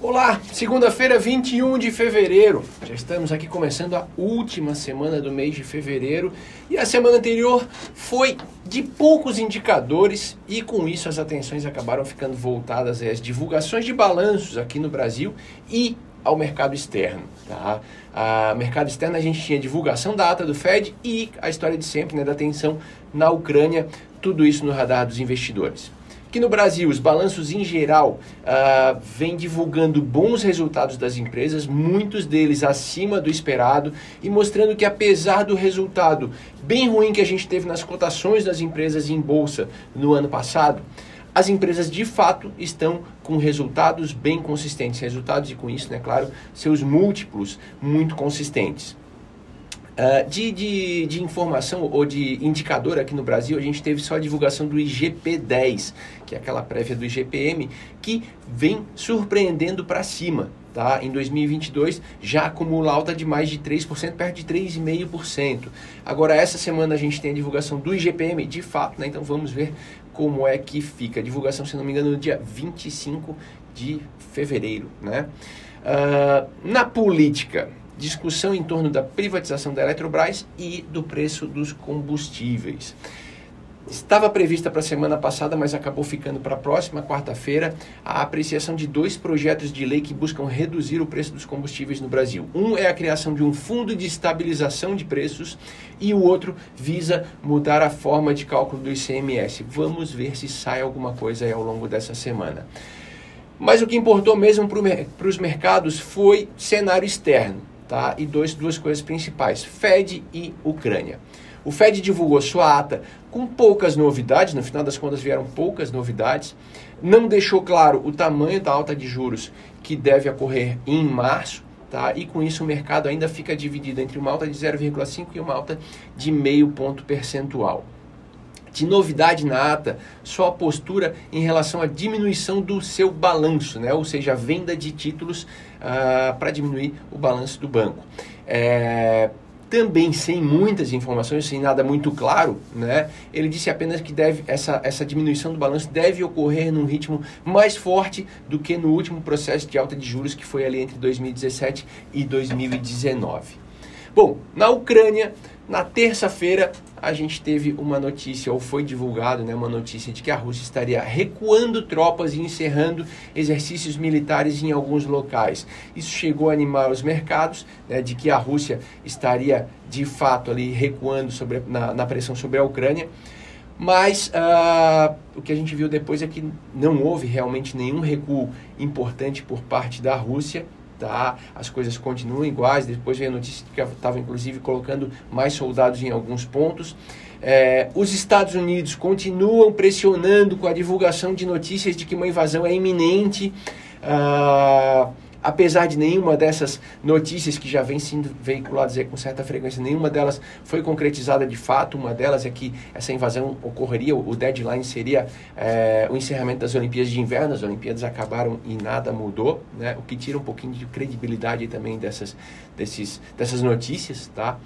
Olá, segunda-feira, 21 de fevereiro. Já estamos aqui começando a última semana do mês de fevereiro e a semana anterior foi de poucos indicadores e com isso as atenções acabaram ficando voltadas às divulgações de balanços aqui no Brasil e ao mercado externo. Tá? A mercado externo a gente tinha divulgação da ata do Fed e a história de sempre, né, da tensão na Ucrânia, tudo isso no radar dos investidores. Aqui no Brasil, os balanços em geral uh, vêm divulgando bons resultados das empresas, muitos deles acima do esperado, e mostrando que apesar do resultado bem ruim que a gente teve nas cotações das empresas em bolsa no ano passado, as empresas de fato estão com resultados bem consistentes. Resultados e com isso, né, claro, seus múltiplos muito consistentes. Uh, de, de, de, informação ou de indicador aqui no Brasil, a gente teve só a divulgação do IGP-10, que é aquela prévia do IGPM, que vem surpreendendo para cima. Tá? Em 2022 já acumula alta de mais de 3%, perto de 3,5%. Agora, essa semana a gente tem a divulgação do IGPM, de fato, né? então vamos ver como é que fica. A divulgação, se não me engano, no dia 25 de fevereiro. Né? Uh, na política, discussão em torno da privatização da Eletrobras e do preço dos combustíveis. Estava prevista para a semana passada, mas acabou ficando para a próxima quarta-feira a apreciação de dois projetos de lei que buscam reduzir o preço dos combustíveis no Brasil. Um é a criação de um fundo de estabilização de preços e o outro visa mudar a forma de cálculo do ICMS. Vamos ver se sai alguma coisa ao longo dessa semana. Mas o que importou mesmo para os mercados foi cenário externo tá? e dois, duas coisas principais: Fed e Ucrânia. O Fed divulgou sua ata com poucas novidades, no final das contas vieram poucas novidades. Não deixou claro o tamanho da alta de juros que deve ocorrer em março, tá? E com isso o mercado ainda fica dividido entre uma alta de 0,5 e uma alta de meio ponto percentual. De novidade na ata, só a postura em relação à diminuição do seu balanço, né? ou seja, a venda de títulos uh, para diminuir o balanço do banco. É, também sem muitas informações, sem nada muito claro, né? Ele disse apenas que deve, essa, essa diminuição do balanço deve ocorrer num ritmo mais forte do que no último processo de alta de juros que foi ali entre 2017 e 2019. Bom, na Ucrânia, na terça-feira, a gente teve uma notícia, ou foi divulgado né, uma notícia de que a Rússia estaria recuando tropas e encerrando exercícios militares em alguns locais. Isso chegou a animar os mercados, né, de que a Rússia estaria de fato ali recuando sobre, na, na pressão sobre a Ucrânia. Mas uh, o que a gente viu depois é que não houve realmente nenhum recuo importante por parte da Rússia tá? As coisas continuam iguais. Depois veio a notícia que estava inclusive colocando mais soldados em alguns pontos. É, os Estados Unidos continuam pressionando com a divulgação de notícias de que uma invasão é iminente. Ah, apesar de nenhuma dessas notícias que já vem sendo veiculadas com certa frequência, nenhuma delas foi concretizada de fato. Uma delas é que essa invasão ocorreria, o deadline seria é, o encerramento das Olimpíadas de Inverno. As Olimpíadas acabaram e nada mudou, né? o que tira um pouquinho de credibilidade também dessas, desses, dessas notícias, tá?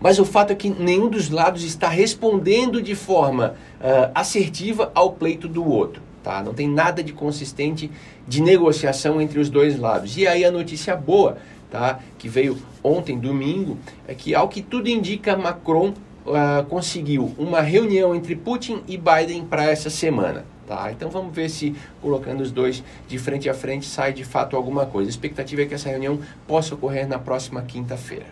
Mas o fato é que nenhum dos lados está respondendo de forma uh, assertiva ao pleito do outro. Tá? Não tem nada de consistente de negociação entre os dois lados. E aí a notícia boa, tá? que veio ontem, domingo, é que, ao que tudo indica, Macron uh, conseguiu uma reunião entre Putin e Biden para essa semana. Tá? Então vamos ver se colocando os dois de frente a frente sai de fato alguma coisa. A expectativa é que essa reunião possa ocorrer na próxima quinta-feira.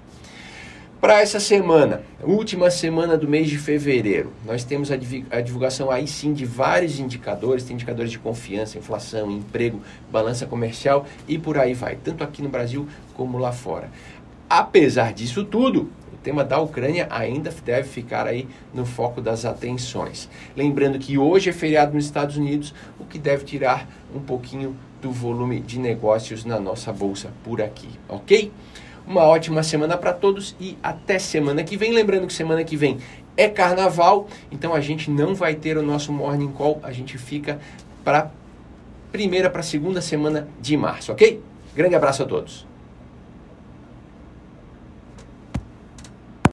Para essa semana, última semana do mês de fevereiro, nós temos a divulgação aí sim de vários indicadores, tem indicadores de confiança, inflação, emprego, balança comercial e por aí vai, tanto aqui no Brasil como lá fora. Apesar disso tudo, o tema da Ucrânia ainda deve ficar aí no foco das atenções. Lembrando que hoje é feriado nos Estados Unidos, o que deve tirar um pouquinho do volume de negócios na nossa bolsa por aqui, ok? Uma ótima semana para todos e até semana que vem. Lembrando que semana que vem é carnaval, então a gente não vai ter o nosso morning call, a gente fica para primeira para segunda semana de março, ok? Grande abraço a todos.